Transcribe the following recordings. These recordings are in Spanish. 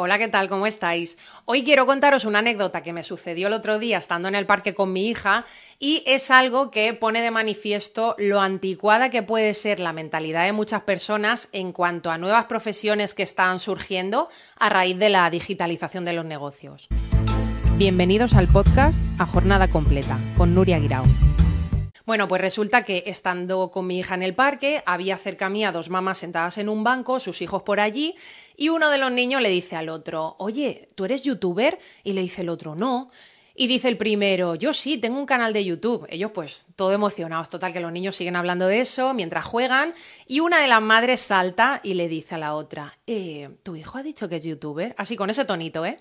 Hola, ¿qué tal? ¿Cómo estáis? Hoy quiero contaros una anécdota que me sucedió el otro día estando en el parque con mi hija y es algo que pone de manifiesto lo anticuada que puede ser la mentalidad de muchas personas en cuanto a nuevas profesiones que están surgiendo a raíz de la digitalización de los negocios. Bienvenidos al podcast A Jornada Completa con Nuria Guirao. Bueno, pues resulta que estando con mi hija en el parque, había cerca mía dos mamás sentadas en un banco, sus hijos por allí, y uno de los niños le dice al otro, oye, ¿tú eres youtuber? Y le dice el otro, no. Y dice el primero, yo sí, tengo un canal de YouTube. Ellos pues todo emocionados, total que los niños siguen hablando de eso mientras juegan y una de las madres salta y le dice a la otra, eh, ¿tu hijo ha dicho que es youtuber? Así con ese tonito, ¿eh?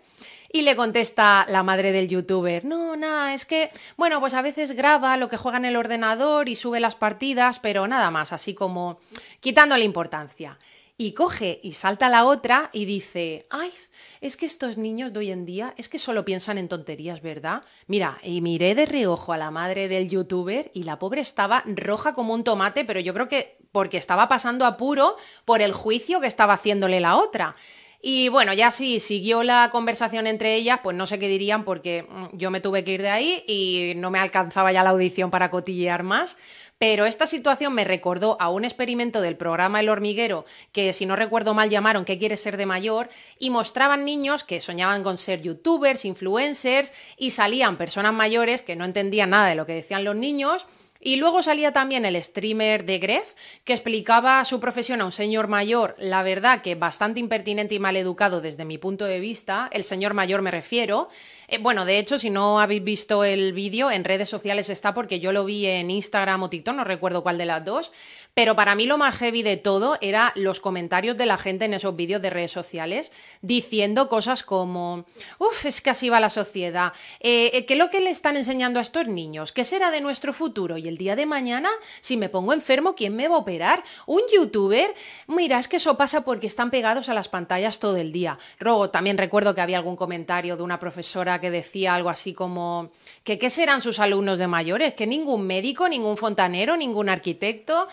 Y le contesta la madre del youtuber, no, nada, es que, bueno, pues a veces graba lo que juega en el ordenador y sube las partidas, pero nada más, así como quitándole importancia. Y coge y salta la otra y dice, ay, es que estos niños de hoy en día es que solo piensan en tonterías, ¿verdad? Mira, y miré de reojo a la madre del youtuber y la pobre estaba roja como un tomate, pero yo creo que porque estaba pasando apuro por el juicio que estaba haciéndole la otra. Y bueno, ya sí, siguió la conversación entre ellas, pues no sé qué dirían porque mm, yo me tuve que ir de ahí y no me alcanzaba ya la audición para cotillear más. Pero esta situación me recordó a un experimento del programa El hormiguero, que si no recuerdo mal llamaron ¿Qué quieres ser de mayor? y mostraban niños que soñaban con ser youtubers, influencers, y salían personas mayores que no entendían nada de lo que decían los niños y luego salía también el streamer de Gref, que explicaba su profesión a un señor mayor, la verdad que bastante impertinente y mal educado desde mi punto de vista, el señor mayor me refiero. Eh, bueno, de hecho, si no habéis visto el vídeo, en redes sociales está porque yo lo vi en Instagram o TikTok, no recuerdo cuál de las dos, pero para mí lo más heavy de todo era los comentarios de la gente en esos vídeos de redes sociales diciendo cosas como, uff, es que así va la sociedad, eh, eh, ¿qué es lo que le están enseñando a estos niños? ¿Qué será de nuestro futuro? El día de mañana, si me pongo enfermo, ¿quién me va a operar? ¿Un youtuber? Mira, es que eso pasa porque están pegados a las pantallas todo el día. Luego también recuerdo que había algún comentario de una profesora que decía algo así como que qué serán sus alumnos de mayores, que ningún médico, ningún fontanero, ningún arquitecto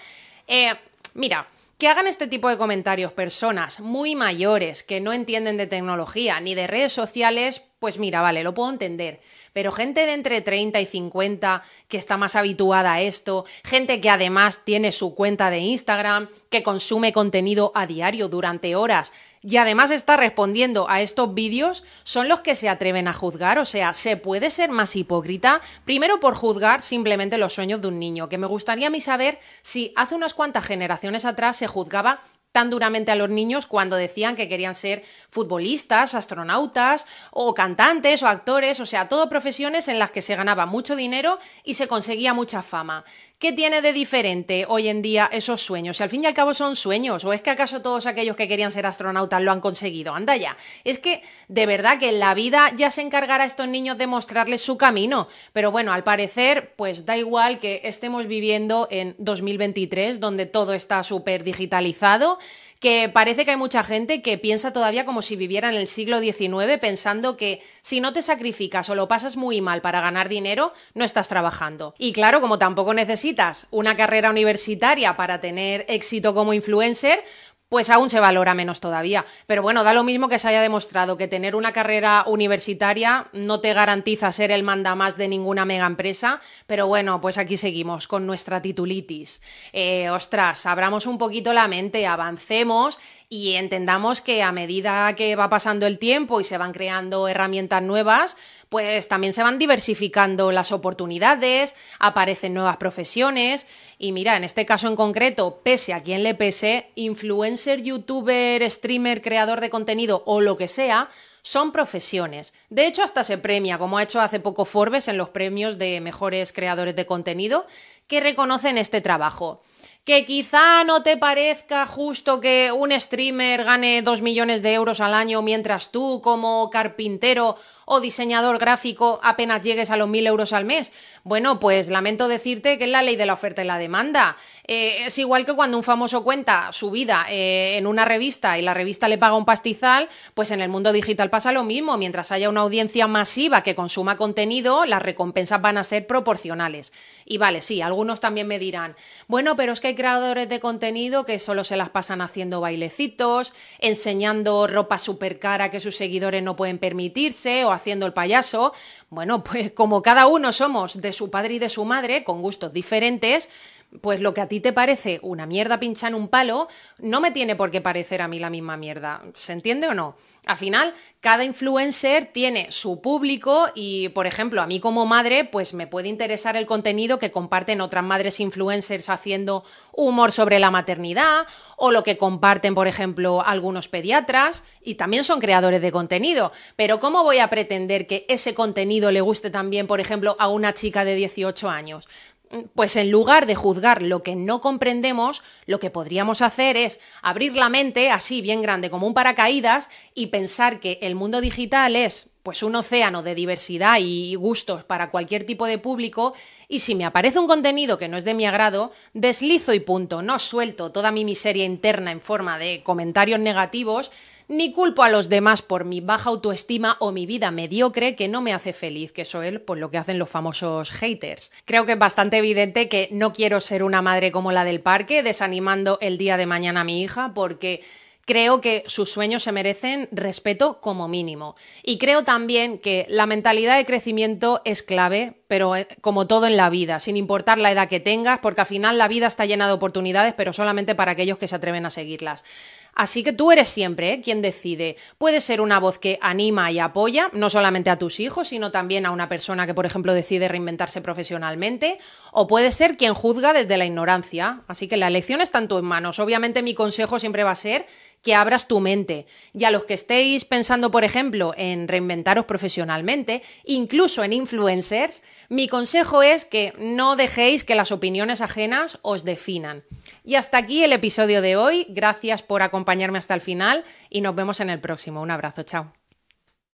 eh, mira, que hagan este tipo de comentarios personas muy mayores que no entienden de tecnología ni de redes sociales, pues mira, vale, lo puedo entender. Pero gente de entre 30 y 50 que está más habituada a esto, gente que además tiene su cuenta de Instagram, que consume contenido a diario durante horas y además está respondiendo a estos vídeos, son los que se atreven a juzgar. O sea, se puede ser más hipócrita, primero por juzgar simplemente los sueños de un niño, que me gustaría a mí saber si hace unas cuantas generaciones atrás se juzgaba tan duramente a los niños cuando decían que querían ser futbolistas, astronautas o cantantes o actores, o sea, todo profesiones en las que se ganaba mucho dinero y se conseguía mucha fama. ¿Qué tiene de diferente hoy en día esos sueños? Si al fin y al cabo son sueños, ¿o es que acaso todos aquellos que querían ser astronautas lo han conseguido? Anda ya. Es que de verdad que en la vida ya se encargará a estos niños de mostrarles su camino. Pero bueno, al parecer, pues da igual que estemos viviendo en 2023, donde todo está súper digitalizado que parece que hay mucha gente que piensa todavía como si viviera en el siglo XIX, pensando que si no te sacrificas o lo pasas muy mal para ganar dinero, no estás trabajando. Y claro, como tampoco necesitas una carrera universitaria para tener éxito como influencer, pues aún se valora menos todavía. Pero bueno, da lo mismo que se haya demostrado que tener una carrera universitaria no te garantiza ser el mandamás de ninguna mega empresa, pero bueno, pues aquí seguimos con nuestra titulitis. Eh, ostras, abramos un poquito la mente, avancemos y entendamos que a medida que va pasando el tiempo y se van creando herramientas nuevas, pues también se van diversificando las oportunidades, aparecen nuevas profesiones y mira, en este caso en concreto, pese a quien le pese, influencer, youtuber, streamer, creador de contenido o lo que sea, son profesiones. De hecho, hasta se premia, como ha hecho hace poco Forbes en los premios de mejores creadores de contenido, que reconocen este trabajo que quizá no te parezca justo que un streamer gane dos millones de euros al año mientras tú como carpintero o diseñador gráfico apenas llegues a los mil euros al mes. Bueno, pues lamento decirte que es la ley de la oferta y la demanda. Eh, es igual que cuando un famoso cuenta su vida eh, en una revista y la revista le paga un pastizal, pues en el mundo digital pasa lo mismo. Mientras haya una audiencia masiva que consuma contenido, las recompensas van a ser proporcionales. Y vale, sí, algunos también me dirán, bueno, pero es que hay creadores de contenido que solo se las pasan haciendo bailecitos, enseñando ropa súper cara que sus seguidores no pueden permitirse haciendo el payaso. Bueno, pues como cada uno somos de su padre y de su madre, con gustos diferentes, pues lo que a ti te parece una mierda pincha en un palo, no me tiene por qué parecer a mí la misma mierda. ¿Se entiende o no? Al final, cada influencer tiene su público y, por ejemplo, a mí como madre, pues me puede interesar el contenido que comparten otras madres influencers haciendo humor sobre la maternidad o lo que comparten, por ejemplo, algunos pediatras y también son creadores de contenido. Pero ¿cómo voy a pretender que ese contenido le guste también, por ejemplo, a una chica de 18 años? Pues en lugar de juzgar lo que no comprendemos, lo que podríamos hacer es abrir la mente así bien grande como un paracaídas y pensar que el mundo digital es pues un océano de diversidad y gustos para cualquier tipo de público y si me aparece un contenido que no es de mi agrado, deslizo y punto, no suelto toda mi miseria interna en forma de comentarios negativos, ni culpo a los demás por mi baja autoestima o mi vida mediocre que no me hace feliz, que eso es pues, lo que hacen los famosos haters. Creo que es bastante evidente que no quiero ser una madre como la del parque, desanimando el día de mañana a mi hija, porque creo que sus sueños se merecen respeto como mínimo. Y creo también que la mentalidad de crecimiento es clave, pero eh, como todo en la vida, sin importar la edad que tengas, porque al final la vida está llena de oportunidades, pero solamente para aquellos que se atreven a seguirlas. Así que tú eres siempre ¿eh? quien decide. Puede ser una voz que anima y apoya, no solamente a tus hijos, sino también a una persona que, por ejemplo, decide reinventarse profesionalmente, o puede ser quien juzga desde la ignorancia. Así que la elección está en tus manos. Obviamente mi consejo siempre va a ser que abras tu mente. Y a los que estéis pensando, por ejemplo, en reinventaros profesionalmente, incluso en influencers, mi consejo es que no dejéis que las opiniones ajenas os definan. Y hasta aquí el episodio de hoy. Gracias por acompañarme hasta el final y nos vemos en el próximo. Un abrazo, chao.